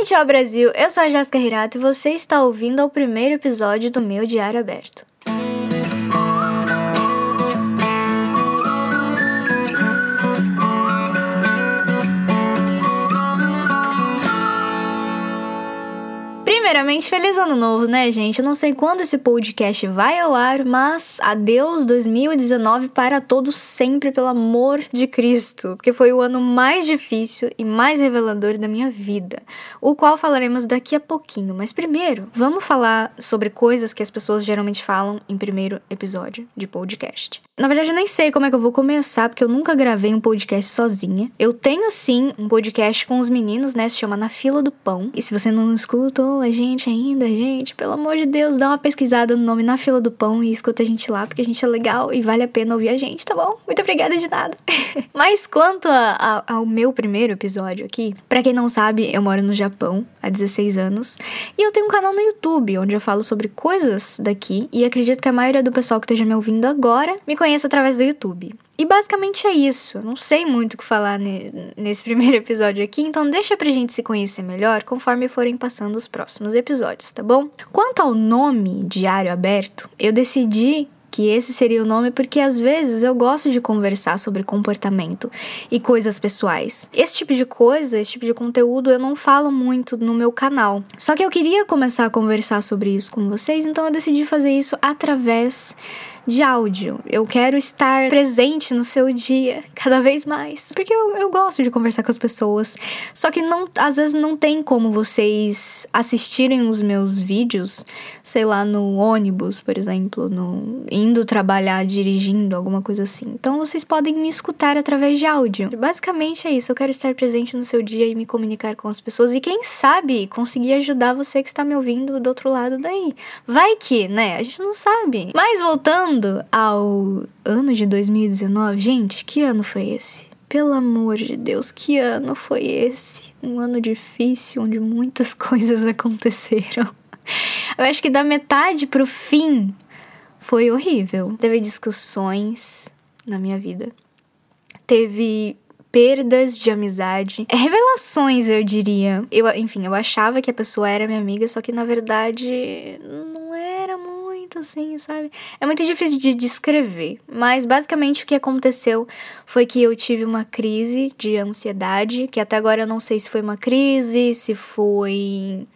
Konnichiwa Brasil, eu sou a Jéssica Hirato e você está ouvindo o primeiro episódio do meu Diário Aberto. Primeiramente, feliz ano novo, né, gente? Eu não sei quando esse podcast vai ao ar, mas adeus 2019 para todos sempre, pelo amor de Cristo, porque foi o ano mais difícil e mais revelador da minha vida, o qual falaremos daqui a pouquinho. Mas primeiro, vamos falar sobre coisas que as pessoas geralmente falam em primeiro episódio de podcast. Na verdade, eu nem sei como é que eu vou começar, porque eu nunca gravei um podcast sozinha. Eu tenho sim um podcast com os meninos, né? Se chama Na Fila do Pão. E se você não escutou, a gente gente ainda, gente, pelo amor de Deus, dá uma pesquisada no nome na fila do pão e escuta a gente lá, porque a gente é legal e vale a pena ouvir a gente, tá bom? Muito obrigada de nada. Mas quanto a, a, ao meu primeiro episódio aqui, para quem não sabe, eu moro no Japão há 16 anos e eu tenho um canal no YouTube onde eu falo sobre coisas daqui e acredito que a maioria do pessoal que esteja me ouvindo agora me conhece através do YouTube. E basicamente é isso. Não sei muito o que falar nesse primeiro episódio aqui, então deixa pra gente se conhecer melhor conforme forem passando os próximos episódios, tá bom? Quanto ao nome Diário Aberto, eu decidi que esse seria o nome porque às vezes eu gosto de conversar sobre comportamento e coisas pessoais. Esse tipo de coisa, esse tipo de conteúdo eu não falo muito no meu canal. Só que eu queria começar a conversar sobre isso com vocês, então eu decidi fazer isso através de áudio. Eu quero estar presente no seu dia cada vez mais. Porque eu, eu gosto de conversar com as pessoas. Só que não, às vezes não tem como vocês assistirem os meus vídeos, sei lá, no ônibus, por exemplo, no indo trabalhar, dirigindo, alguma coisa assim. Então vocês podem me escutar através de áudio. Basicamente é isso. Eu quero estar presente no seu dia e me comunicar com as pessoas. E quem sabe conseguir ajudar você que está me ouvindo do outro lado daí. Vai que, né? A gente não sabe. Mas voltando Voltando ao ano de 2019, gente, que ano foi esse? Pelo amor de Deus, que ano foi esse? Um ano difícil onde muitas coisas aconteceram. Eu acho que da metade pro fim foi horrível. Teve discussões na minha vida. Teve perdas de amizade, é, revelações, eu diria. Eu, enfim, eu achava que a pessoa era minha amiga, só que na verdade muito assim, sabe? É muito difícil de descrever, mas basicamente o que aconteceu foi que eu tive uma crise de ansiedade, que até agora eu não sei se foi uma crise, se foi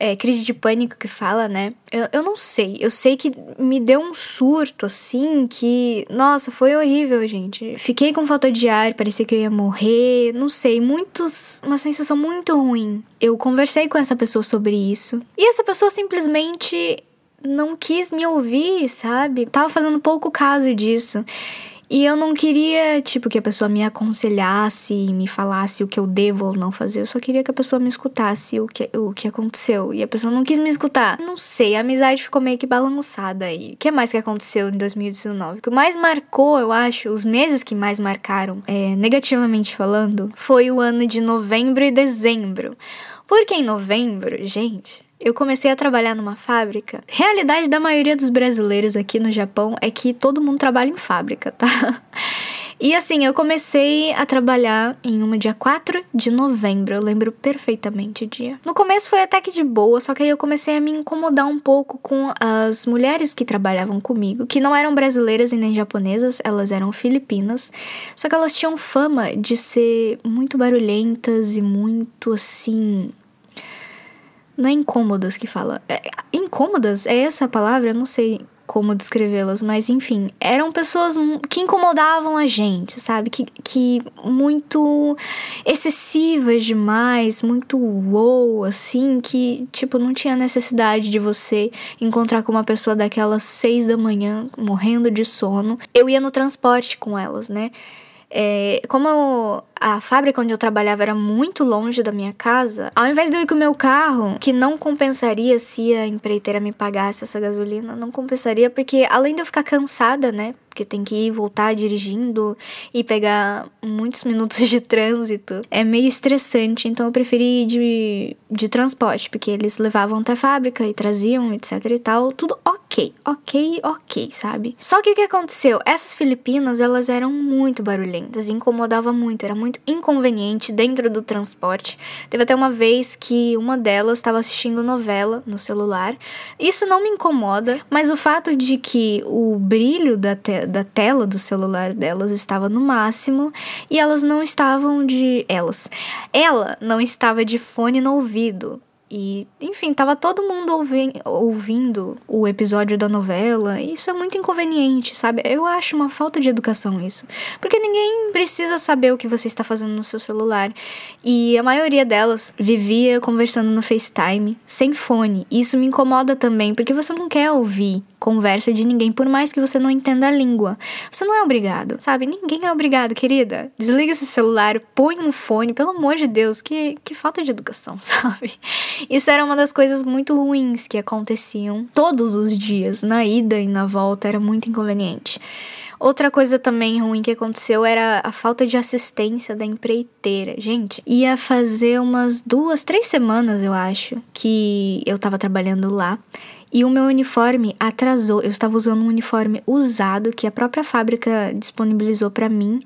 é, crise de pânico que fala, né? Eu, eu não sei. Eu sei que me deu um surto, assim, que. Nossa, foi horrível, gente. Fiquei com falta de ar, parecia que eu ia morrer. Não sei, muitos. Uma sensação muito ruim. Eu conversei com essa pessoa sobre isso. E essa pessoa simplesmente não quis me ouvir, sabe? Tava fazendo pouco caso disso. E eu não queria, tipo, que a pessoa me aconselhasse e me falasse o que eu devo ou não fazer. Eu só queria que a pessoa me escutasse o que, o que aconteceu. E a pessoa não quis me escutar. Não sei, a amizade ficou meio que balançada aí. O que mais que aconteceu em 2019? O que mais marcou, eu acho, os meses que mais marcaram, é, negativamente falando, foi o ano de novembro e dezembro. Porque em novembro, gente, eu comecei a trabalhar numa fábrica. Realidade da maioria dos brasileiros aqui no Japão é que todo mundo trabalha em fábrica, tá? E assim, eu comecei a trabalhar em uma dia 4 de novembro, eu lembro perfeitamente o dia. No começo foi até que de boa, só que aí eu comecei a me incomodar um pouco com as mulheres que trabalhavam comigo, que não eram brasileiras e nem japonesas, elas eram filipinas, só que elas tinham fama de ser muito barulhentas e muito assim não é incômodas que fala. É, incômodas? É essa a palavra? Eu não sei como descrevê-las, mas enfim, eram pessoas que incomodavam a gente, sabe? Que, que muito excessivas demais, muito wow, assim, que, tipo, não tinha necessidade de você encontrar com uma pessoa daquelas seis da manhã, morrendo de sono. Eu ia no transporte com elas, né? É, como eu, a fábrica onde eu trabalhava era muito longe da minha casa, ao invés de eu ir com o meu carro, que não compensaria se a empreiteira me pagasse essa gasolina, não compensaria, porque além de eu ficar cansada, né? Porque tem que ir e voltar dirigindo e pegar muitos minutos de trânsito. É meio estressante, então eu preferi ir de, de transporte, porque eles levavam até a fábrica e traziam, etc e tal. Tudo ok, ok, ok, sabe? Só que o que aconteceu? Essas filipinas, elas eram muito barulhentas, incomodava muito, era muito muito inconveniente dentro do transporte. Teve até uma vez que uma delas estava assistindo novela no celular. Isso não me incomoda, mas o fato de que o brilho da, te da tela do celular delas estava no máximo e elas não estavam de. Elas. Ela não estava de fone no ouvido. E, enfim, tava todo mundo ouvi ouvindo o episódio da novela. E isso é muito inconveniente, sabe? Eu acho uma falta de educação isso. Porque ninguém precisa saber o que você está fazendo no seu celular. E a maioria delas vivia conversando no FaceTime, sem fone. E isso me incomoda também, porque você não quer ouvir conversa de ninguém, por mais que você não entenda a língua. Você não é obrigado, sabe? Ninguém é obrigado, querida. Desliga esse celular, põe um fone, pelo amor de Deus, que, que falta de educação, sabe? Isso era uma das coisas muito ruins que aconteciam todos os dias, na ida e na volta, era muito inconveniente. Outra coisa também ruim que aconteceu era a falta de assistência da empreiteira. Gente, ia fazer umas duas, três semanas, eu acho, que eu tava trabalhando lá. E o meu uniforme atrasou. Eu estava usando um uniforme usado que a própria fábrica disponibilizou para mim.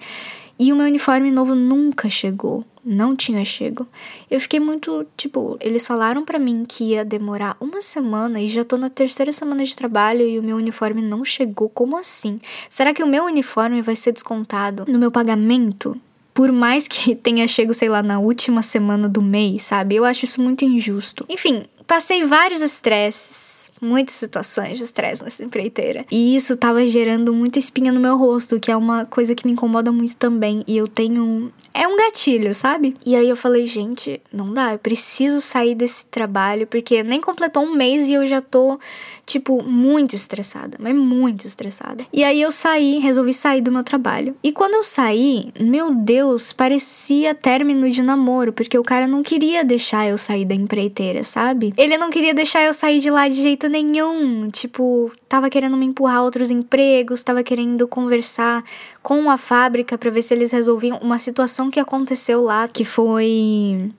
E o meu uniforme novo nunca chegou. Não tinha chego. Eu fiquei muito, tipo, eles falaram para mim que ia demorar uma semana e já tô na terceira semana de trabalho e o meu uniforme não chegou. Como assim? Será que o meu uniforme vai ser descontado no meu pagamento? Por mais que tenha chego, sei lá, na última semana do mês, sabe? Eu acho isso muito injusto. Enfim, passei vários estresses muitas situações de estresse nessa empreiteira. E isso tava gerando muita espinha no meu rosto, que é uma coisa que me incomoda muito também. E eu tenho. É um gatilho, sabe? E aí eu falei, gente, não dá, eu preciso sair desse trabalho, porque nem completou um mês e eu já tô, tipo, muito estressada, mas muito estressada. E aí eu saí, resolvi sair do meu trabalho. E quando eu saí, meu Deus, parecia término de namoro, porque o cara não queria deixar eu sair da empreiteira, sabe? Ele não queria deixar eu sair de lá de jeito nenhum. Tipo, tava querendo me empurrar a outros empregos, tava querendo conversar com a fábrica para ver se eles resolviam uma situação que aconteceu lá, que foi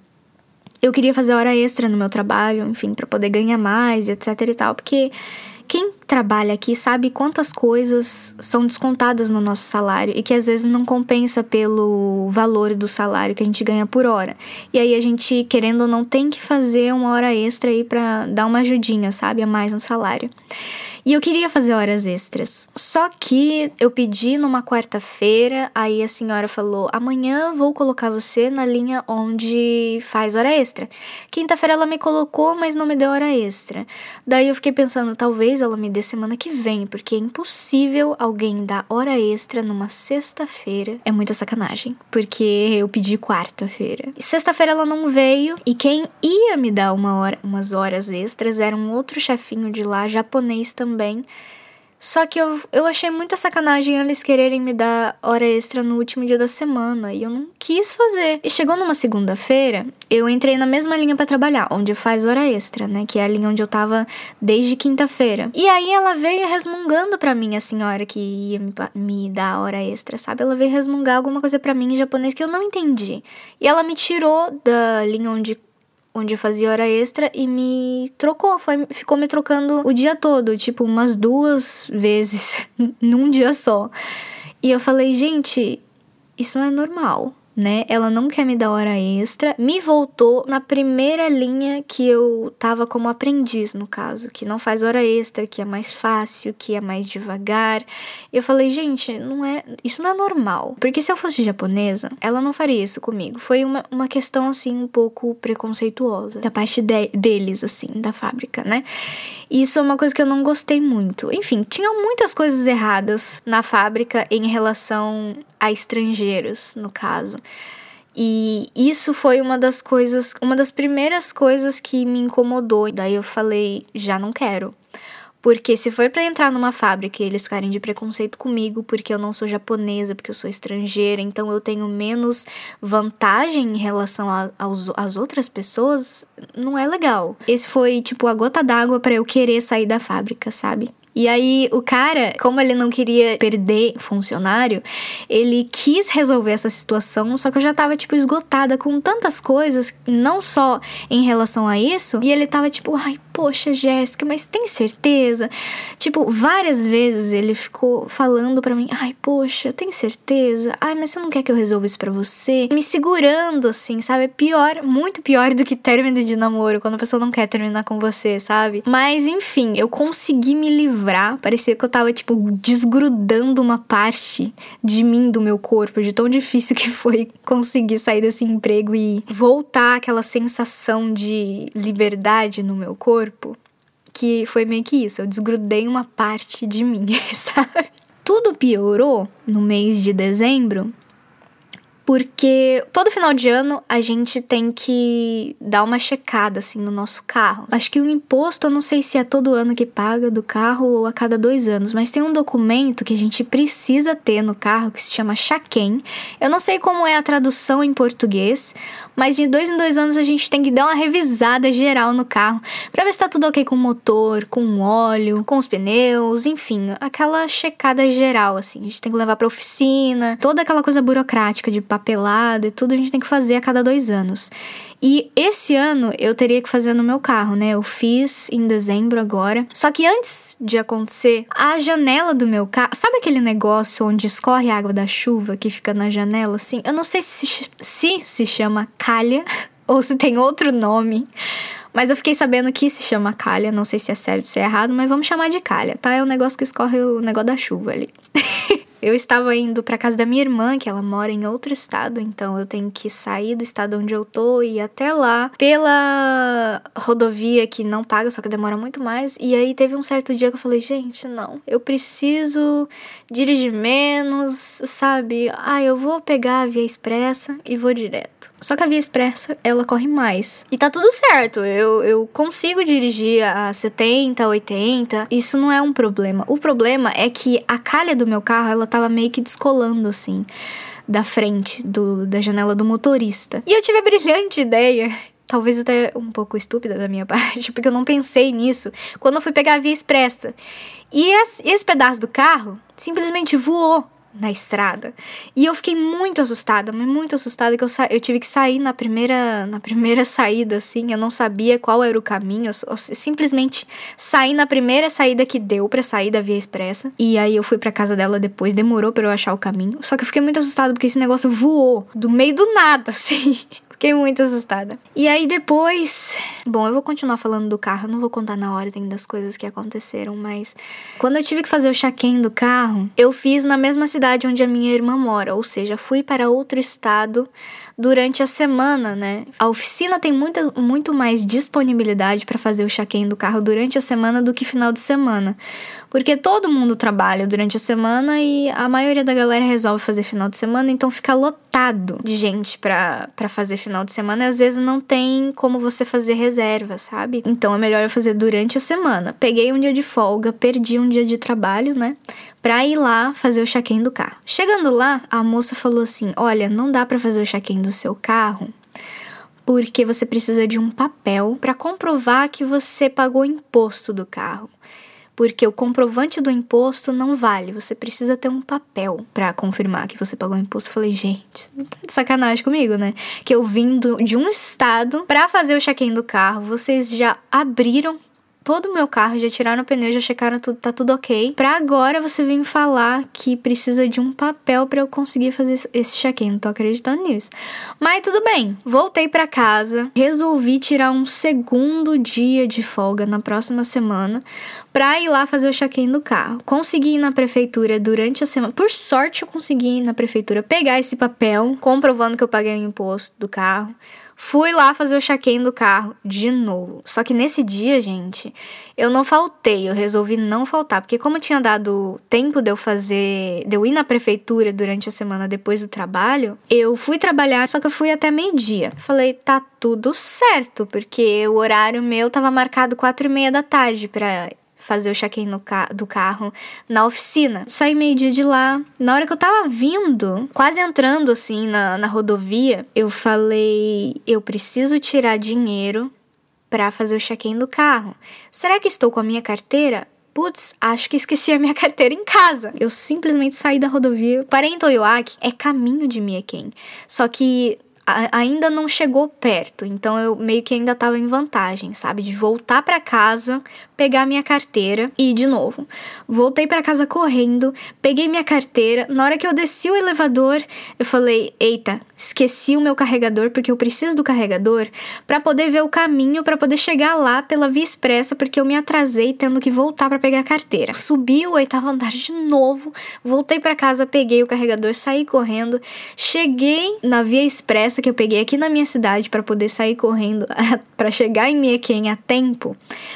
eu queria fazer hora extra no meu trabalho, enfim, para poder ganhar mais, etc e tal, porque quem trabalha aqui sabe quantas coisas são descontadas no nosso salário e que às vezes não compensa pelo valor do salário que a gente ganha por hora. E aí a gente, querendo ou não, tem que fazer uma hora extra aí para dar uma ajudinha, sabe, a mais no salário. E eu queria fazer horas extras. Só que eu pedi numa quarta-feira, aí a senhora falou: amanhã vou colocar você na linha onde faz hora extra. Quinta-feira ela me colocou, mas não me deu hora extra. Daí eu fiquei pensando: talvez ela me dê semana que vem, porque é impossível alguém dar hora extra numa sexta-feira. É muita sacanagem, porque eu pedi quarta-feira. Sexta-feira ela não veio, e quem ia me dar uma hora, umas horas extras era um outro chefinho de lá, japonês também também. Só que eu, eu achei muita sacanagem eles quererem me dar hora extra no último dia da semana e eu não quis fazer. E chegou numa segunda-feira, eu entrei na mesma linha para trabalhar, onde faz hora extra, né? Que é a linha onde eu tava desde quinta-feira. E aí ela veio resmungando para mim, a senhora que ia me, me dar hora extra, sabe? Ela veio resmungar alguma coisa para mim em japonês que eu não entendi. E ela me tirou da linha onde onde eu fazia hora extra e me trocou, foi, ficou me trocando o dia todo, tipo umas duas vezes num dia só. E eu falei, gente, isso não é normal né? Ela não quer me dar hora extra. Me voltou na primeira linha que eu tava como aprendiz, no caso, que não faz hora extra, que é mais fácil, que é mais devagar. Eu falei, gente, não é, isso não é normal. Porque se eu fosse japonesa, ela não faria isso comigo. Foi uma, uma questão assim um pouco preconceituosa da parte de, deles assim, da fábrica, né? Isso é uma coisa que eu não gostei muito. Enfim, tinham muitas coisas erradas na fábrica em relação a estrangeiros, no caso. E isso foi uma das coisas, uma das primeiras coisas que me incomodou. Daí eu falei, já não quero. Porque se for para entrar numa fábrica e eles ficarem de preconceito comigo porque eu não sou japonesa, porque eu sou estrangeira, então eu tenho menos vantagem em relação às outras pessoas, não é legal. Esse foi tipo a gota d'água para eu querer sair da fábrica, sabe? E aí, o cara, como ele não queria perder funcionário, ele quis resolver essa situação, só que eu já tava, tipo, esgotada com tantas coisas, não só em relação a isso, e ele tava tipo, ai, poxa, Jéssica, mas tem certeza? Tipo, várias vezes ele ficou falando para mim, ai, poxa, tem certeza? Ai, mas você não quer que eu resolva isso pra você? Me segurando, assim, sabe? É pior, muito pior do que término de namoro, quando a pessoa não quer terminar com você, sabe? Mas, enfim, eu consegui me livrar. Parecia que eu tava, tipo, desgrudando uma parte de mim, do meu corpo, de tão difícil que foi conseguir sair desse emprego e voltar aquela sensação de liberdade no meu corpo, que foi meio que isso, eu desgrudei uma parte de mim, sabe? Tudo piorou no mês de dezembro porque todo final de ano a gente tem que dar uma checada assim no nosso carro. Acho que o imposto, eu não sei se é todo ano que paga do carro ou a cada dois anos, mas tem um documento que a gente precisa ter no carro que se chama Chaquem. Eu não sei como é a tradução em português, mas de dois em dois anos a gente tem que dar uma revisada geral no carro para ver se tá tudo ok com o motor, com o óleo, com os pneus, enfim, aquela checada geral assim. A gente tem que levar para oficina, toda aquela coisa burocrática de papelada e tudo a gente tem que fazer a cada dois anos. E esse ano eu teria que fazer no meu carro, né? Eu fiz em dezembro agora. Só que antes de acontecer, a janela do meu carro. Sabe aquele negócio onde escorre a água da chuva que fica na janela assim? Eu não sei se se, se chama calha ou se tem outro nome. Mas eu fiquei sabendo que se chama calha, não sei se é certo ou se é errado, mas vamos chamar de calha, tá? É o negócio que escorre o negócio da chuva ali. Eu estava indo para casa da minha irmã, que ela mora em outro estado, então eu tenho que sair do estado onde eu tô e ir até lá pela rodovia que não paga, só que demora muito mais. E aí teve um certo dia que eu falei, gente, não, eu preciso dirigir menos, sabe? Ah, eu vou pegar a via expressa e vou direto. Só que a via expressa, ela corre mais. E tá tudo certo, eu, eu consigo dirigir a 70, 80, isso não é um problema. O problema é que a calha do meu carro, ela tava meio que descolando assim da frente do, da janela do motorista. E eu tive a brilhante ideia talvez até um pouco estúpida da minha parte, porque eu não pensei nisso quando eu fui pegar a via expressa. E esse, pedaço do carro simplesmente voou na estrada. E eu fiquei muito assustada, muito assustada que eu, eu tive que sair na primeira na primeira saída assim, eu não sabia qual era o caminho, eu, eu simplesmente saí na primeira saída que deu para sair da via expressa. E aí eu fui para casa dela depois, demorou para eu achar o caminho. Só que eu fiquei muito assustada porque esse negócio voou do meio do nada, assim. Fiquei muito assustada. E aí depois. Bom, eu vou continuar falando do carro, não vou contar na ordem das coisas que aconteceram, mas. Quando eu tive que fazer o check-in do carro, eu fiz na mesma cidade onde a minha irmã mora, ou seja, fui para outro estado durante a semana, né? A oficina tem muita, muito mais disponibilidade para fazer o check-in do carro durante a semana do que final de semana. Porque todo mundo trabalha durante a semana e a maioria da galera resolve fazer final de semana, então fica lotado de gente para fazer final de semana e às vezes não tem como você fazer reserva, sabe? Então é melhor eu fazer durante a semana. Peguei um dia de folga, perdi um dia de trabalho, né? Pra ir lá fazer o check-in do carro. Chegando lá, a moça falou assim: Olha, não dá para fazer o check-in do seu carro porque você precisa de um papel para comprovar que você pagou o imposto do carro. Porque o comprovante do imposto não vale, você precisa ter um papel para confirmar que você pagou o imposto. Eu falei, gente, tá de sacanagem comigo, né? Que eu vim do, de um estado para fazer o check-in do carro, vocês já abriram todo o meu carro, já tiraram o pneu, já checaram tudo, tá tudo ok. Pra agora você vir falar que precisa de um papel para eu conseguir fazer esse check-in. Não tô acreditando nisso. Mas tudo bem. Voltei para casa, resolvi tirar um segundo dia de folga na próxima semana pra ir lá fazer o check-in do carro. Consegui ir na prefeitura durante a semana. Por sorte, eu consegui ir na prefeitura pegar esse papel comprovando que eu paguei o imposto do carro. Fui lá fazer o check-in do carro de novo. Só que nesse dia, gente, eu não faltei, eu resolvi não faltar, porque como tinha dado tempo de eu fazer, de eu ir na prefeitura durante a semana depois do trabalho, eu fui trabalhar, só que eu fui até meio-dia. Falei, tá tudo certo, porque o horário meu tava marcado quatro e meia da tarde para fazer o check-in ca do carro na oficina. Saí meio-dia de lá. Na hora que eu tava vindo, quase entrando assim na, na rodovia, eu falei: eu preciso tirar dinheiro para fazer o check-in do carro. Será que estou com a minha carteira? Putz, acho que esqueci a minha carteira em casa. Eu simplesmente saí da rodovia, parei em Toyoaki, é caminho de Mieken. Só que ainda não chegou perto, então eu meio que ainda tava em vantagem, sabe? De voltar para casa, pegar minha carteira e de novo. Voltei para casa correndo, peguei minha carteira. Na hora que eu desci o elevador, eu falei: "Eita, esqueci o meu carregador porque eu preciso do carregador para poder ver o caminho para poder chegar lá pela via expressa porque eu me atrasei tendo que voltar para pegar a carteira". Subi o oitavo andar de novo, voltei para casa, peguei o carregador, saí correndo, cheguei na via expressa que eu peguei aqui na minha cidade para poder sair correndo para chegar em Mieken a tempo,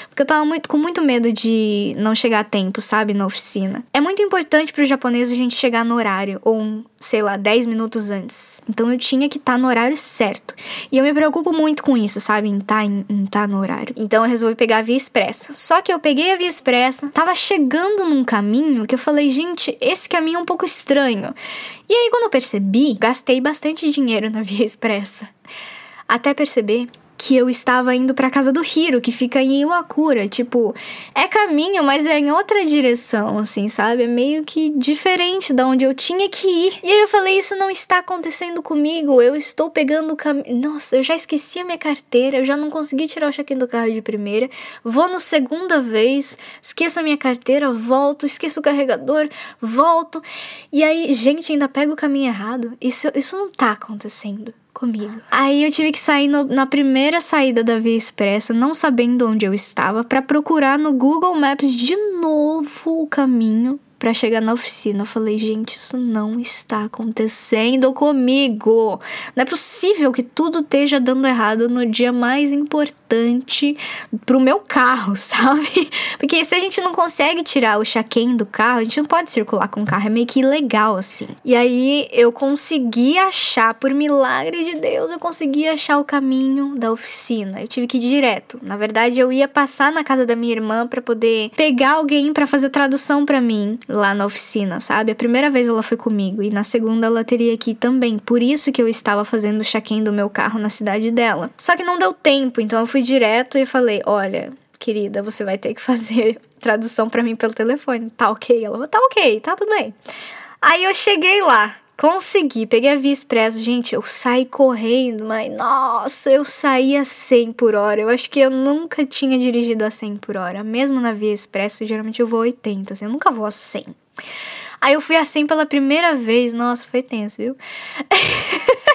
porque eu tava muito com muito medo de não chegar a tempo, sabe, na oficina. É muito importante para os japoneses a gente chegar no horário ou sei lá, 10 minutos antes. Então eu tinha que estar tá no horário certo. E eu me preocupo muito com isso, sabe? Em estar tá, em tá no horário. Então eu resolvi pegar a via expressa. Só que eu peguei a via expressa, tava chegando num caminho que eu falei, gente, esse caminho é um pouco estranho. E aí, quando eu percebi, gastei bastante dinheiro na via expressa. Até perceber que eu estava indo para casa do Hiro, que fica em Iwakura. Tipo, é caminho, mas é em outra direção, assim, sabe? É meio que diferente da onde eu tinha que ir. E aí eu falei: Isso não está acontecendo comigo. Eu estou pegando o caminho. Nossa, eu já esqueci a minha carteira, eu já não consegui tirar o check-in do carro de primeira. Vou no segunda vez, esqueço a minha carteira, volto, esqueço o carregador, volto. E aí, gente, ainda pega o caminho errado. Isso, isso não tá acontecendo comigo. Aí eu tive que sair no, na primeira saída da Via Expressa, não sabendo onde eu estava, para procurar no Google Maps de novo o caminho para chegar na oficina. Eu falei, gente, isso não está acontecendo comigo. Não é possível que tudo esteja dando errado no dia mais importante pro meu carro, sabe? Porque se a gente não consegue tirar o chaquém do carro, a gente não pode circular com o carro, é meio que ilegal assim. E aí eu consegui achar, por milagre de Deus, eu consegui achar o caminho da oficina. Eu tive que ir direto. Na verdade, eu ia passar na casa da minha irmã para poder pegar alguém para fazer tradução para mim lá na oficina, sabe? A primeira vez ela foi comigo e na segunda ela teria que ir também. Por isso que eu estava fazendo o check-in do meu carro na cidade dela. Só que não deu tempo, então eu fui direto e falei: "Olha, querida, você vai ter que fazer tradução para mim pelo telefone. Tá OK?" Ela: "Tá OK, tá tudo bem." Aí eu cheguei lá, Consegui, peguei a via expressa. Gente, eu saí correndo, mas nossa, eu saí a 100 por hora. Eu acho que eu nunca tinha dirigido a 100 por hora. Mesmo na via expressa, geralmente eu vou a 80, assim, eu nunca vou a 100. Aí eu fui a 100 pela primeira vez. Nossa, foi tenso, viu?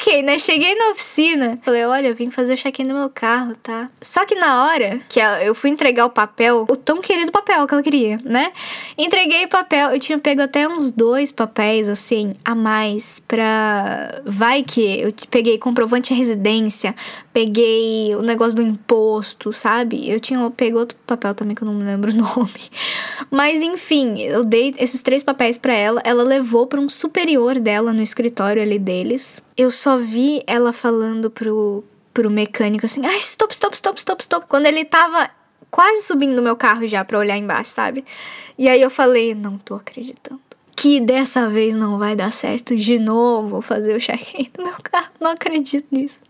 ok, né? Cheguei na oficina, falei, olha, eu vim fazer o check-in no meu carro, tá? Só que na hora que eu fui entregar o papel, o tão querido papel que ela queria, né? Entreguei o papel, eu tinha pego até uns dois papéis, assim, a mais pra... Vai que eu peguei comprovante de residência, peguei o negócio do imposto, sabe? Eu tinha pego outro papel também que eu não me lembro o nome. Mas enfim, eu dei esses três papéis para ela, ela levou para um superior dela no escritório ali deles. Eu só vi ela falando pro pro mecânico assim: "Ah, stop, stop, stop, stop, stop". Quando ele tava quase subindo no meu carro já para olhar embaixo, sabe? E aí eu falei: "Não tô acreditando" que dessa vez não vai dar certo de novo fazer o check-in do meu carro. Não acredito nisso.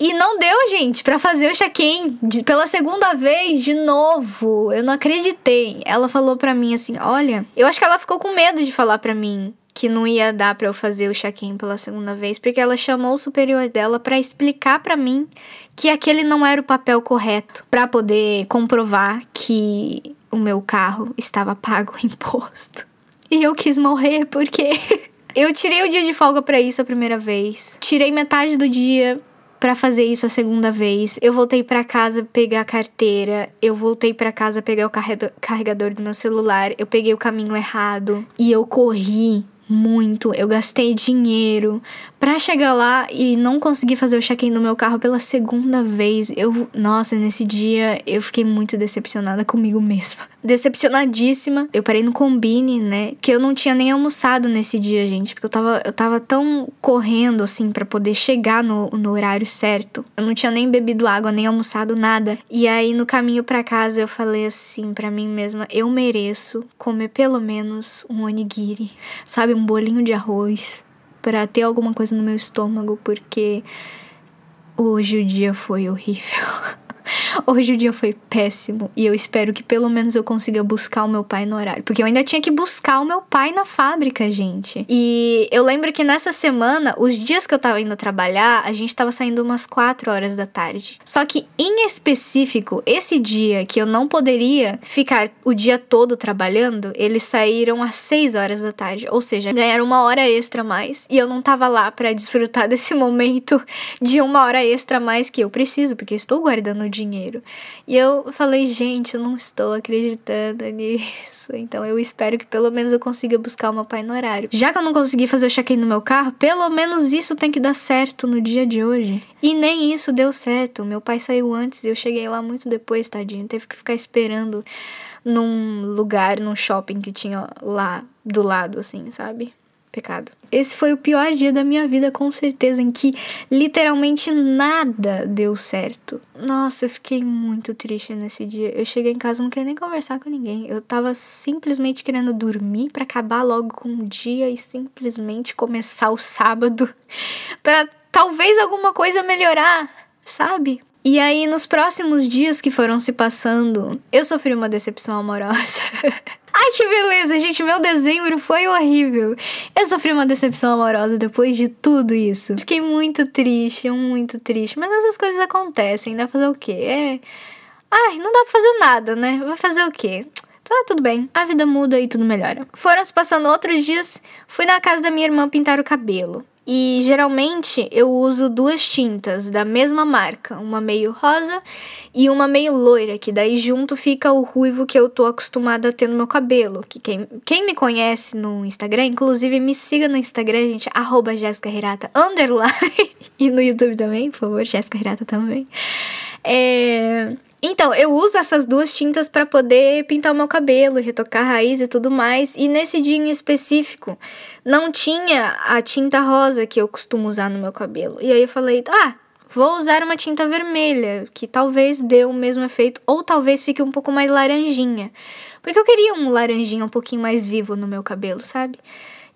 E não deu, gente, para fazer o check-in pela segunda vez de novo. Eu não acreditei. Ela falou para mim assim: "Olha, eu acho que ela ficou com medo de falar para mim que não ia dar para eu fazer o check-in pela segunda vez, porque ela chamou o superior dela para explicar para mim que aquele não era o papel correto para poder comprovar que o meu carro estava pago o imposto. E eu quis morrer porque eu tirei o dia de folga para isso a primeira vez. Tirei metade do dia para fazer isso a segunda vez. Eu voltei para casa pegar a carteira, eu voltei para casa pegar o carregador do meu celular, eu peguei o caminho errado. E eu corri muito, eu gastei dinheiro para chegar lá e não conseguir fazer o check-in no meu carro pela segunda vez. Eu, nossa, nesse dia eu fiquei muito decepcionada comigo mesma. Decepcionadíssima. Eu parei no combine, né? Que eu não tinha nem almoçado nesse dia, gente, porque eu tava, eu tava tão correndo assim para poder chegar no, no horário certo. Eu não tinha nem bebido água, nem almoçado nada. E aí no caminho para casa eu falei assim para mim mesma, eu mereço comer pelo menos um onigiri, sabe, um bolinho de arroz para ter alguma coisa no meu estômago, porque hoje o dia foi horrível. Hoje o dia foi péssimo e eu espero que pelo menos eu consiga buscar o meu pai no horário. Porque eu ainda tinha que buscar o meu pai na fábrica, gente. E eu lembro que nessa semana, os dias que eu tava indo trabalhar, a gente tava saindo umas 4 horas da tarde. Só que em específico, esse dia que eu não poderia ficar o dia todo trabalhando, eles saíram às 6 horas da tarde. Ou seja, ganharam uma hora extra a mais. E eu não tava lá para desfrutar desse momento de uma hora extra a mais que eu preciso, porque eu estou guardando dinheiro. E eu falei, gente, eu não estou acreditando nisso. Então eu espero que pelo menos eu consiga buscar o meu pai no horário. Já que eu não consegui fazer o check-in no meu carro, pelo menos isso tem que dar certo no dia de hoje. E nem isso deu certo. Meu pai saiu antes e eu cheguei lá muito depois, tadinho. Teve que ficar esperando num lugar, num shopping que tinha lá do lado, assim, sabe? Pecado. Esse foi o pior dia da minha vida, com certeza, em que literalmente nada deu certo. Nossa, eu fiquei muito triste nesse dia. Eu cheguei em casa, não queria nem conversar com ninguém. Eu tava simplesmente querendo dormir para acabar logo com o dia e simplesmente começar o sábado para talvez alguma coisa melhorar, sabe? E aí, nos próximos dias que foram se passando, eu sofri uma decepção amorosa. Ai, que beleza, gente. Meu dezembro foi horrível. Eu sofri uma decepção amorosa depois de tudo isso. Fiquei muito triste, muito triste. Mas essas coisas acontecem, dá pra fazer o quê? É. Ai, não dá pra fazer nada, né? Vai fazer o quê? Tá tudo bem, a vida muda e tudo melhora. Foram se passando outros dias, fui na casa da minha irmã pintar o cabelo. E geralmente eu uso duas tintas da mesma marca, uma meio rosa e uma meio loira, que daí junto fica o ruivo que eu tô acostumada a ter no meu cabelo. Que quem, quem me conhece no Instagram, inclusive me siga no Instagram, gente, arroba e no YouTube também, por favor, Jéssica Hirata também. É... Então, eu uso essas duas tintas para poder pintar o meu cabelo, retocar a raiz e tudo mais. E nesse dia em específico, não tinha a tinta rosa que eu costumo usar no meu cabelo. E aí eu falei, ah, vou usar uma tinta vermelha, que talvez dê o mesmo efeito, ou talvez fique um pouco mais laranjinha. Porque eu queria um laranjinha um pouquinho mais vivo no meu cabelo, sabe?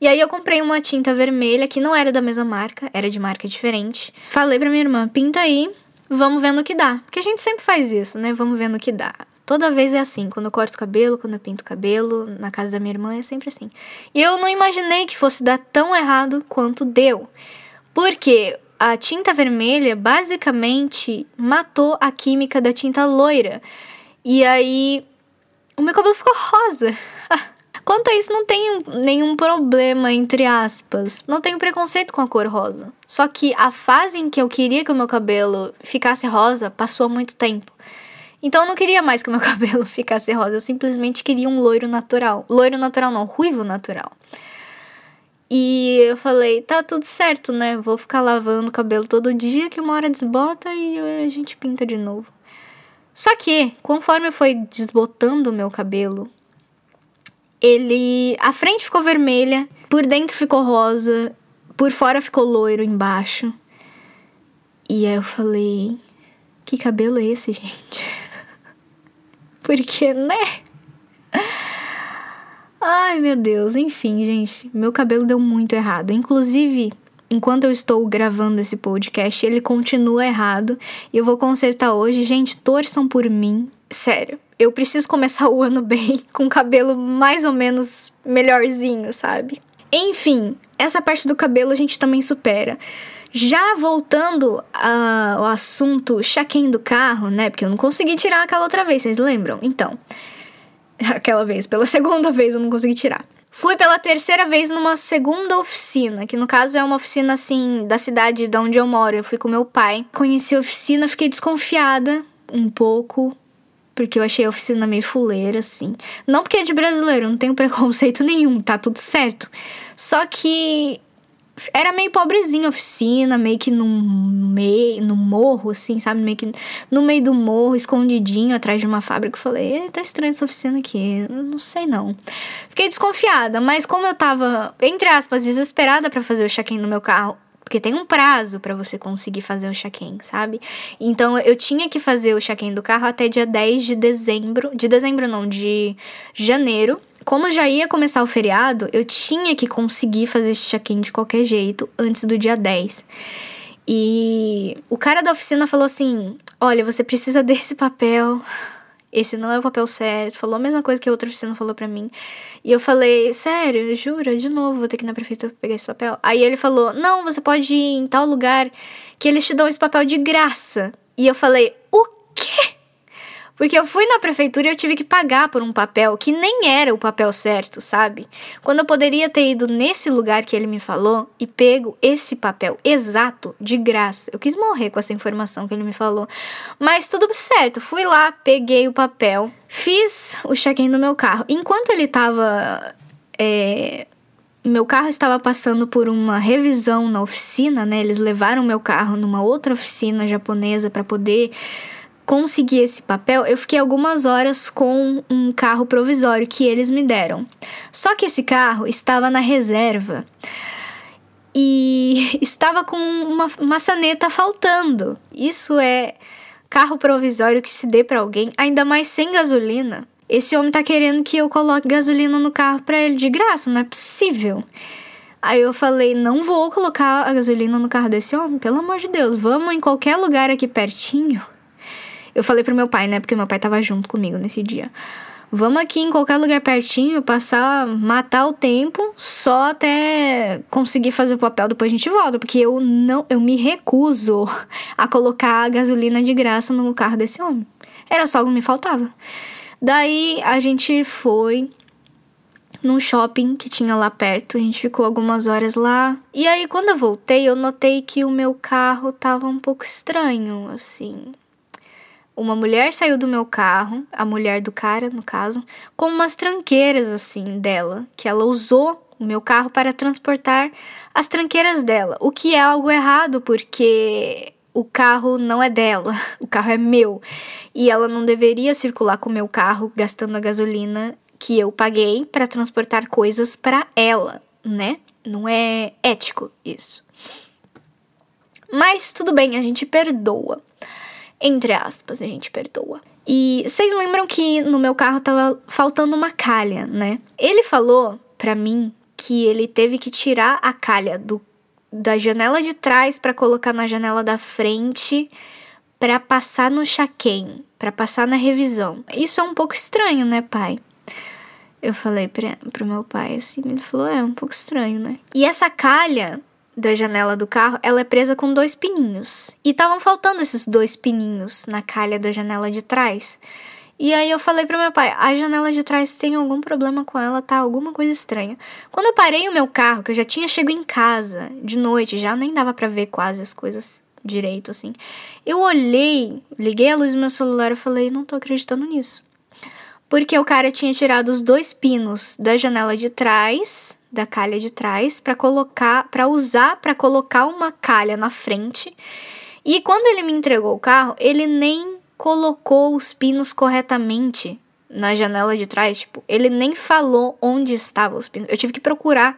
E aí eu comprei uma tinta vermelha que não era da mesma marca, era de marca diferente. Falei pra minha irmã, pinta aí, vamos vendo o que dá. Porque a gente sempre faz isso, né? Vamos vendo o que dá. Toda vez é assim, quando eu corto o cabelo, quando eu pinto o cabelo, na casa da minha irmã é sempre assim. E eu não imaginei que fosse dar tão errado quanto deu. Porque a tinta vermelha basicamente matou a química da tinta loira. E aí o meu cabelo ficou rosa. Quanto a isso, não tenho nenhum problema, entre aspas. Não tenho preconceito com a cor rosa. Só que a fase em que eu queria que o meu cabelo ficasse rosa passou muito tempo. Então eu não queria mais que o meu cabelo ficasse rosa, eu simplesmente queria um loiro natural. Loiro natural não, ruivo natural. E eu falei, tá tudo certo, né? Vou ficar lavando o cabelo todo dia, que uma hora desbota e a gente pinta de novo. Só que, conforme foi desbotando o meu cabelo, ele. A frente ficou vermelha, por dentro ficou rosa, por fora ficou loiro embaixo. E aí eu falei: Que cabelo é esse, gente? Porque, né? Ai, meu Deus. Enfim, gente, meu cabelo deu muito errado. Inclusive, enquanto eu estou gravando esse podcast, ele continua errado. E eu vou consertar hoje. Gente, torçam por mim. Sério eu preciso começar o ano bem, com o cabelo mais ou menos melhorzinho, sabe? Enfim, essa parte do cabelo a gente também supera. Já voltando ao assunto check-in do carro, né? Porque eu não consegui tirar aquela outra vez, vocês lembram? Então, aquela vez, pela segunda vez eu não consegui tirar. Fui pela terceira vez numa segunda oficina, que no caso é uma oficina assim da cidade de onde eu moro. Eu fui com meu pai. Conheci a oficina, fiquei desconfiada um pouco, porque eu achei a oficina meio fuleira, assim. Não porque é de brasileiro, não tenho preconceito nenhum, tá tudo certo. Só que era meio pobrezinha a oficina, meio que no meio, no morro, assim, sabe? Meio que no meio do morro, escondidinho, atrás de uma fábrica. Eu falei, tá estranha essa oficina aqui, não sei não. Fiquei desconfiada, mas como eu tava, entre aspas, desesperada para fazer o check-in no meu carro, porque tem um prazo para você conseguir fazer o check-in, sabe? Então eu tinha que fazer o check-in do carro até dia 10 de dezembro. De dezembro não, de janeiro. Como já ia começar o feriado, eu tinha que conseguir fazer esse check-in de qualquer jeito antes do dia 10. E o cara da oficina falou assim: Olha, você precisa desse papel. Esse não é o papel certo. Falou a mesma coisa que a outra oficina falou para mim. E eu falei: Sério, jura? De novo, vou ter que ir na prefeitura pegar esse papel. Aí ele falou: Não, você pode ir em tal lugar que eles te dão esse papel de graça. E eu falei: O quê? Porque eu fui na prefeitura e eu tive que pagar por um papel que nem era o papel certo, sabe? Quando eu poderia ter ido nesse lugar que ele me falou e pego esse papel exato, de graça. Eu quis morrer com essa informação que ele me falou. Mas tudo certo, fui lá, peguei o papel, fiz o check-in do meu carro. Enquanto ele tava. É, meu carro estava passando por uma revisão na oficina, né? Eles levaram meu carro numa outra oficina japonesa para poder conseguir esse papel, eu fiquei algumas horas com um carro provisório que eles me deram. Só que esse carro estava na reserva e estava com uma maçaneta faltando. Isso é carro provisório que se dê para alguém, ainda mais sem gasolina. Esse homem tá querendo que eu coloque gasolina no carro para ele de graça, não é possível. Aí eu falei, não vou colocar a gasolina no carro desse homem, pelo amor de Deus, vamos em qualquer lugar aqui pertinho eu falei pro meu pai, né? Porque meu pai tava junto comigo nesse dia. Vamos aqui em qualquer lugar pertinho, passar, matar o tempo, só até conseguir fazer o papel, depois a gente volta, porque eu não, eu me recuso a colocar a gasolina de graça no carro desse homem. Era só o que me faltava. Daí a gente foi num shopping que tinha lá perto. A gente ficou algumas horas lá. E aí, quando eu voltei, eu notei que o meu carro tava um pouco estranho, assim. Uma mulher saiu do meu carro, a mulher do cara, no caso, com umas tranqueiras assim dela, que ela usou o meu carro para transportar as tranqueiras dela, o que é algo errado porque o carro não é dela, o carro é meu. E ela não deveria circular com o meu carro gastando a gasolina que eu paguei para transportar coisas para ela, né? Não é ético isso. Mas tudo bem, a gente perdoa. Entre aspas, a gente perdoa. E vocês lembram que no meu carro tava faltando uma calha, né? Ele falou para mim que ele teve que tirar a calha do, da janela de trás para colocar na janela da frente para passar no chaquém, para passar na revisão. Isso é um pouco estranho, né, pai? Eu falei pra, pro meu pai assim, ele falou: é um pouco estranho, né? E essa calha da janela do carro, ela é presa com dois pininhos. E estavam faltando esses dois pininhos na calha da janela de trás. E aí eu falei pro meu pai, a janela de trás tem algum problema com ela, tá? Alguma coisa estranha. Quando eu parei o meu carro, que eu já tinha chego em casa de noite, já nem dava para ver quase as coisas direito assim. Eu olhei, liguei a luz do meu celular e falei, não tô acreditando nisso. Porque o cara tinha tirado os dois pinos da janela de trás da calha de trás para colocar, para usar para colocar uma calha na frente. E quando ele me entregou o carro, ele nem colocou os pinos corretamente na janela de trás, tipo, ele nem falou onde estavam os pinos. Eu tive que procurar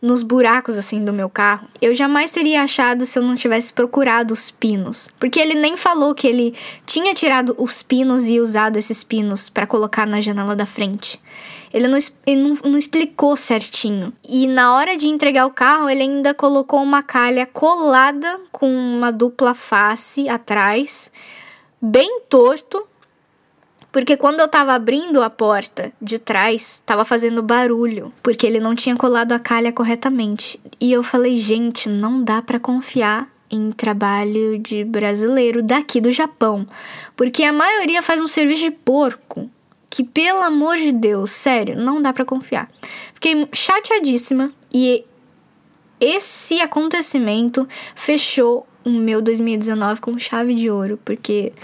nos buracos assim do meu carro. Eu jamais teria achado se eu não tivesse procurado os pinos, porque ele nem falou que ele tinha tirado os pinos e usado esses pinos para colocar na janela da frente. Ele, não, ele não, não explicou certinho. E na hora de entregar o carro, ele ainda colocou uma calha colada com uma dupla face atrás, bem torto, porque quando eu tava abrindo a porta de trás, tava fazendo barulho, porque ele não tinha colado a calha corretamente. E eu falei, gente, não dá para confiar em trabalho de brasileiro daqui do Japão, porque a maioria faz um serviço de porco que, pelo amor de Deus, sério, não dá para confiar. Fiquei chateadíssima e esse acontecimento fechou o meu 2019 com chave de ouro, porque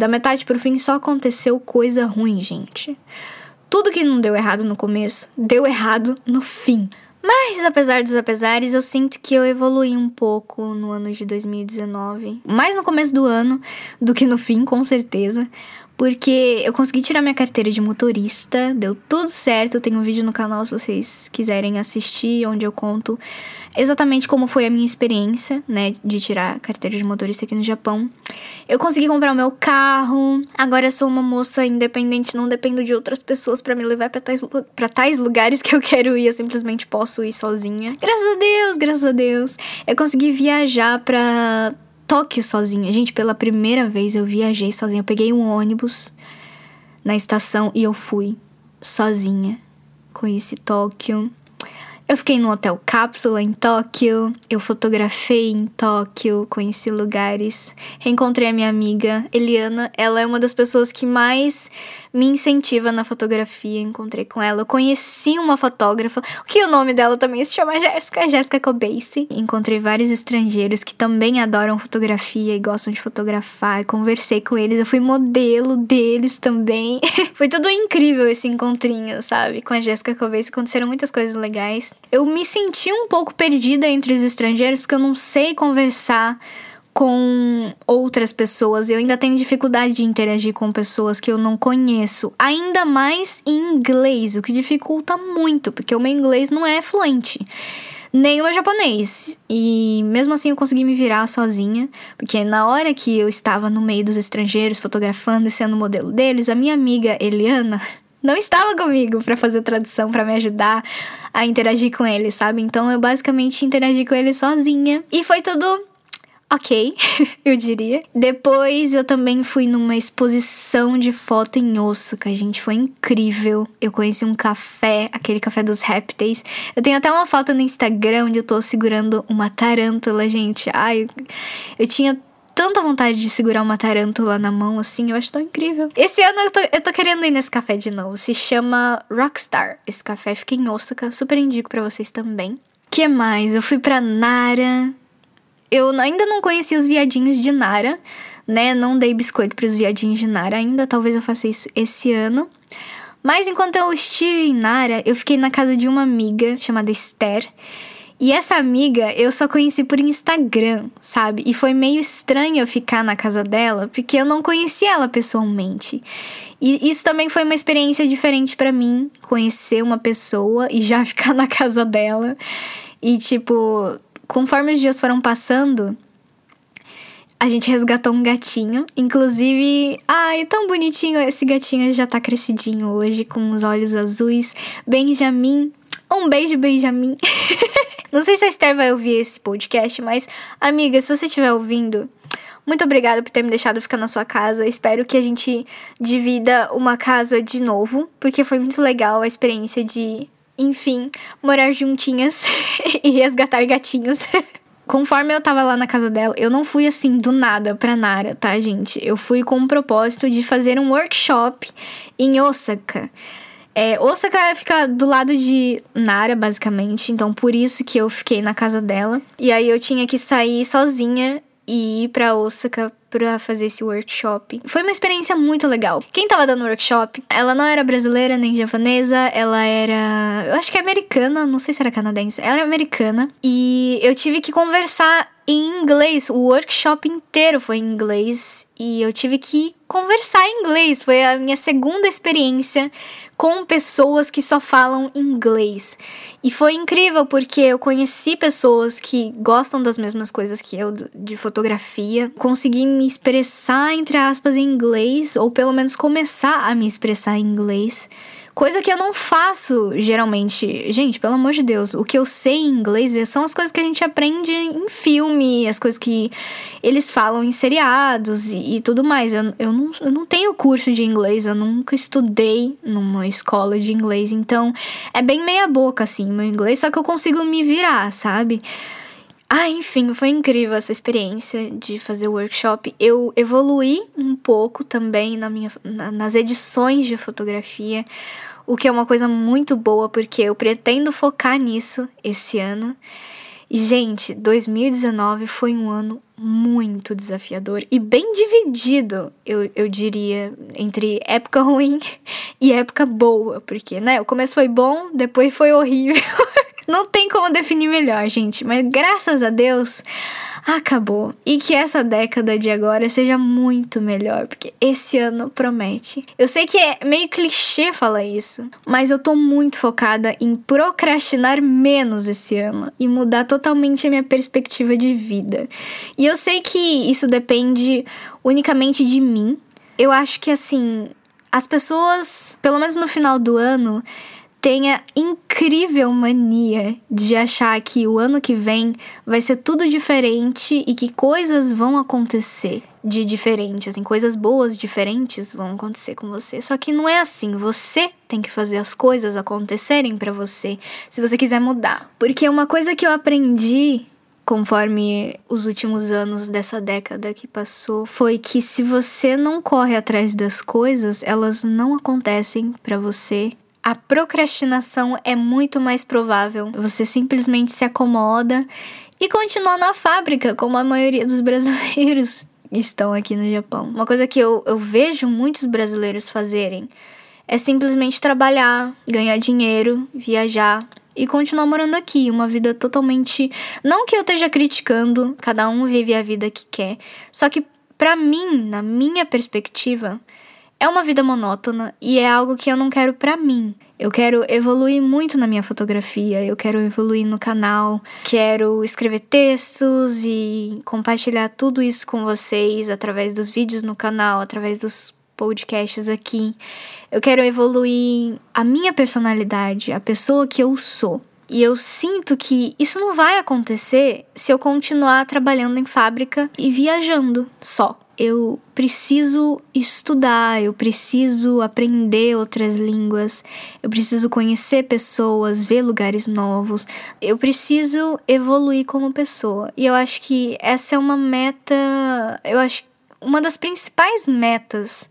da metade pro fim só aconteceu coisa ruim, gente. Tudo que não deu errado no começo, deu errado no fim. Mas apesar dos apesares, eu sinto que eu evolui um pouco no ano de 2019. Mais no começo do ano do que no fim, com certeza porque eu consegui tirar minha carteira de motorista, deu tudo certo. Tem um vídeo no canal se vocês quiserem assistir, onde eu conto exatamente como foi a minha experiência, né, de tirar a carteira de motorista aqui no Japão. Eu consegui comprar o meu carro. Agora eu sou uma moça independente, não dependo de outras pessoas para me levar para tais, pra tais lugares que eu quero ir. Eu simplesmente posso ir sozinha. Graças a Deus, graças a Deus. Eu consegui viajar pra Tóquio sozinha. Gente, pela primeira vez eu viajei sozinha. Eu peguei um ônibus na estação e eu fui sozinha. Conheci Tóquio. Eu fiquei no hotel cápsula em Tóquio, eu fotografei em Tóquio, conheci lugares, reencontrei a minha amiga Eliana, ela é uma das pessoas que mais me incentiva na fotografia, encontrei com ela. Eu conheci uma fotógrafa, que o nome dela também se chama Jéssica, Jéssica Cobace. Encontrei vários estrangeiros que também adoram fotografia e gostam de fotografar, conversei com eles, eu fui modelo deles também. Foi tudo incrível esse encontrinho, sabe? Com a Jéssica Cobace aconteceram muitas coisas legais. Eu me senti um pouco perdida entre os estrangeiros porque eu não sei conversar com outras pessoas. Eu ainda tenho dificuldade de interagir com pessoas que eu não conheço, ainda mais em inglês, o que dificulta muito, porque o meu inglês não é fluente. Nem o meu japonês. E mesmo assim eu consegui me virar sozinha, porque na hora que eu estava no meio dos estrangeiros, fotografando e sendo modelo deles, a minha amiga Eliana não estava comigo para fazer tradução, para me ajudar a interagir com eles, sabe? Então eu basicamente interagi com eles sozinha. E foi tudo ok, eu diria. Depois eu também fui numa exposição de foto em Osaka, gente, foi incrível. Eu conheci um café, aquele café dos répteis. Eu tenho até uma foto no Instagram onde eu tô segurando uma tarântula, gente. Ai, eu tinha tanta vontade de segurar uma tarântula na mão, assim, eu acho tão incrível. Esse ano eu tô, eu tô querendo ir nesse café de novo. Se chama Rockstar. Esse café fica em Osaka, super indico para vocês também. que mais? Eu fui pra Nara, eu ainda não conheci os viadinhos de Nara, né? Não dei biscoito para os viadinhos de Nara ainda, talvez eu faça isso esse ano. Mas enquanto eu estive em Nara, eu fiquei na casa de uma amiga chamada Esther. E essa amiga eu só conheci por Instagram, sabe? E foi meio estranho eu ficar na casa dela, porque eu não conhecia ela pessoalmente. E isso também foi uma experiência diferente para mim, conhecer uma pessoa e já ficar na casa dela. E tipo, conforme os dias foram passando, a gente resgatou um gatinho. Inclusive, ai, tão bonitinho. Esse gatinho já tá crescidinho hoje, com os olhos azuis. Benjamin. Um beijo, Benjamin. Não sei se a Esther vai ouvir esse podcast, mas, amiga, se você estiver ouvindo, muito obrigada por ter me deixado ficar na sua casa. Espero que a gente divida uma casa de novo, porque foi muito legal a experiência de enfim, morar juntinhas e resgatar gatinhos. Conforme eu tava lá na casa dela, eu não fui assim do nada pra Nara, tá, gente? Eu fui com o propósito de fazer um workshop em Osaka. É, Osaka fica do lado de Nara, basicamente, então por isso que eu fiquei na casa dela. E aí eu tinha que sair sozinha e ir pra Osaka pra fazer esse workshop. Foi uma experiência muito legal. Quem tava dando workshop, ela não era brasileira nem japonesa, ela era. Eu acho que é americana, não sei se era canadense. Ela era americana. E eu tive que conversar em inglês. O workshop inteiro foi em inglês. E eu tive que conversar em inglês. Foi a minha segunda experiência com pessoas que só falam inglês. E foi incrível porque eu conheci pessoas que gostam das mesmas coisas que eu de fotografia. Consegui me expressar, entre aspas, em inglês, ou pelo menos começar a me expressar em inglês. Coisa que eu não faço geralmente. Gente, pelo amor de Deus, o que eu sei em inglês são as coisas que a gente aprende em filme, as coisas que eles falam em seriados e, e tudo mais. Eu, eu, não, eu não tenho curso de inglês, eu nunca estudei numa escola de inglês, então é bem meia-boca, assim, meu inglês, só que eu consigo me virar, sabe? Ah, enfim, foi incrível essa experiência de fazer o workshop. Eu evoluí um pouco também na minha, na, nas edições de fotografia, o que é uma coisa muito boa porque eu pretendo focar nisso esse ano. E, gente, 2019 foi um ano muito desafiador e bem dividido, eu, eu diria, entre época ruim e época boa, porque, né, o começo foi bom, depois foi horrível. Não tem como definir melhor, gente. Mas graças a Deus, acabou. E que essa década de agora seja muito melhor, porque esse ano promete. Eu sei que é meio clichê falar isso, mas eu tô muito focada em procrastinar menos esse ano e mudar totalmente a minha perspectiva de vida. E eu sei que isso depende unicamente de mim. Eu acho que assim, as pessoas, pelo menos no final do ano, tem a incrível mania de achar que o ano que vem vai ser tudo diferente e que coisas vão acontecer de diferente, assim, coisas boas diferentes vão acontecer com você. Só que não é assim, você tem que fazer as coisas acontecerem para você, se você quiser mudar. Porque uma coisa que eu aprendi conforme os últimos anos dessa década que passou, foi que se você não corre atrás das coisas, elas não acontecem para você. A procrastinação é muito mais provável. Você simplesmente se acomoda e continua na fábrica, como a maioria dos brasileiros estão aqui no Japão. Uma coisa que eu, eu vejo muitos brasileiros fazerem é simplesmente trabalhar, ganhar dinheiro, viajar, e continuar morando aqui, uma vida totalmente. Não que eu esteja criticando, cada um vive a vida que quer, só que para mim, na minha perspectiva, é uma vida monótona e é algo que eu não quero para mim. Eu quero evoluir muito na minha fotografia, eu quero evoluir no canal, quero escrever textos e compartilhar tudo isso com vocês através dos vídeos no canal, através dos podcasts aqui. Eu quero evoluir a minha personalidade, a pessoa que eu sou. E eu sinto que isso não vai acontecer se eu continuar trabalhando em fábrica e viajando só. Eu preciso estudar, eu preciso aprender outras línguas, eu preciso conhecer pessoas, ver lugares novos, eu preciso evoluir como pessoa. E eu acho que essa é uma meta, eu acho uma das principais metas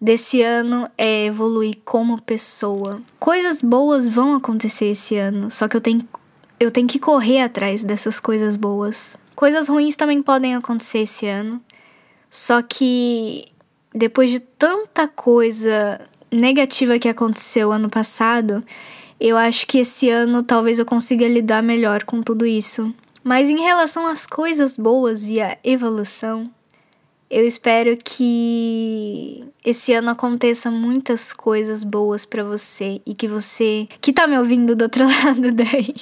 desse ano é evoluir como pessoa. Coisas boas vão acontecer esse ano, só que eu tenho, eu tenho que correr atrás dessas coisas boas. Coisas ruins também podem acontecer esse ano, só que depois de tanta coisa negativa que aconteceu ano passado, eu acho que esse ano talvez eu consiga lidar melhor com tudo isso. Mas em relação às coisas boas e à evolução, eu espero que esse ano aconteça muitas coisas boas para você e que você que tá me ouvindo do outro lado daí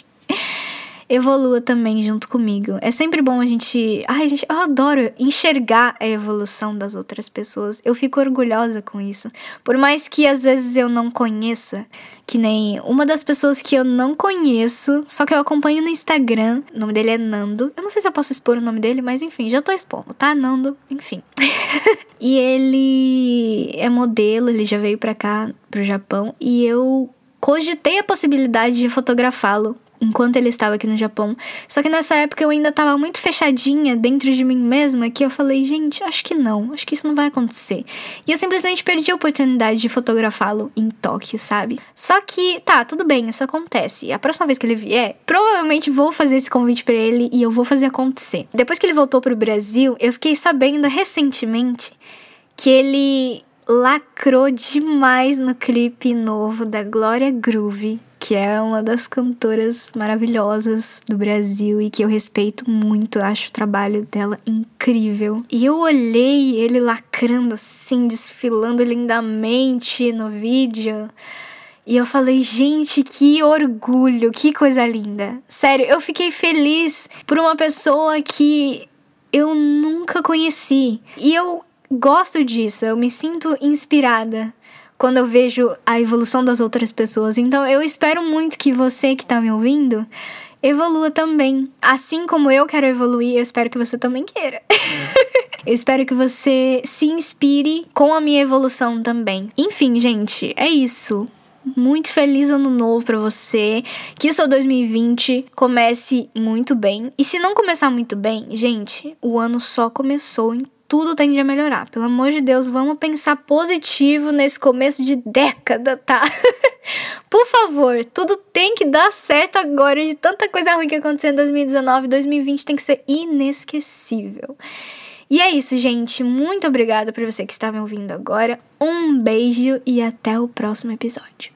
evolua também junto comigo. É sempre bom a gente. Ai, gente, eu adoro enxergar a evolução das outras pessoas. Eu fico orgulhosa com isso. Por mais que às vezes eu não conheça, que nem uma das pessoas que eu não conheço, só que eu acompanho no Instagram. O nome dele é Nando. Eu não sei se eu posso expor o nome dele, mas enfim, já tô expondo, tá? Nando, enfim. e ele é modelo, ele já veio pra cá, pro Japão, e eu cogitei a possibilidade de fotografá-lo enquanto ele estava aqui no Japão. Só que nessa época eu ainda estava muito fechadinha dentro de mim mesma que eu falei, gente, acho que não, acho que isso não vai acontecer. E eu simplesmente perdi a oportunidade de fotografá-lo em Tóquio, sabe? Só que, tá, tudo bem, isso acontece. A próxima vez que ele vier, provavelmente vou fazer esse convite para ele e eu vou fazer acontecer. Depois que ele voltou pro Brasil, eu fiquei sabendo recentemente que ele lacrou demais no clipe novo da Glória Groove que é uma das cantoras maravilhosas do Brasil e que eu respeito muito, acho o trabalho dela incrível. E eu olhei ele lacrando assim, desfilando lindamente no vídeo. E eu falei, gente, que orgulho, que coisa linda. Sério, eu fiquei feliz por uma pessoa que eu nunca conheci. E eu gosto disso, eu me sinto inspirada quando eu vejo a evolução das outras pessoas. Então eu espero muito que você que tá me ouvindo evolua também. Assim como eu quero evoluir, eu espero que você também queira. eu espero que você se inspire com a minha evolução também. Enfim, gente, é isso. Muito feliz ano novo para você. Que o seu 2020 comece muito bem. E se não começar muito bem, gente, o ano só começou, tudo tende a melhorar. Pelo amor de Deus, vamos pensar positivo nesse começo de década, tá? Por favor, tudo tem que dar certo agora. De tanta coisa ruim que aconteceu em 2019, 2020 tem que ser inesquecível. E é isso, gente. Muito obrigada por você que está me ouvindo agora. Um beijo e até o próximo episódio.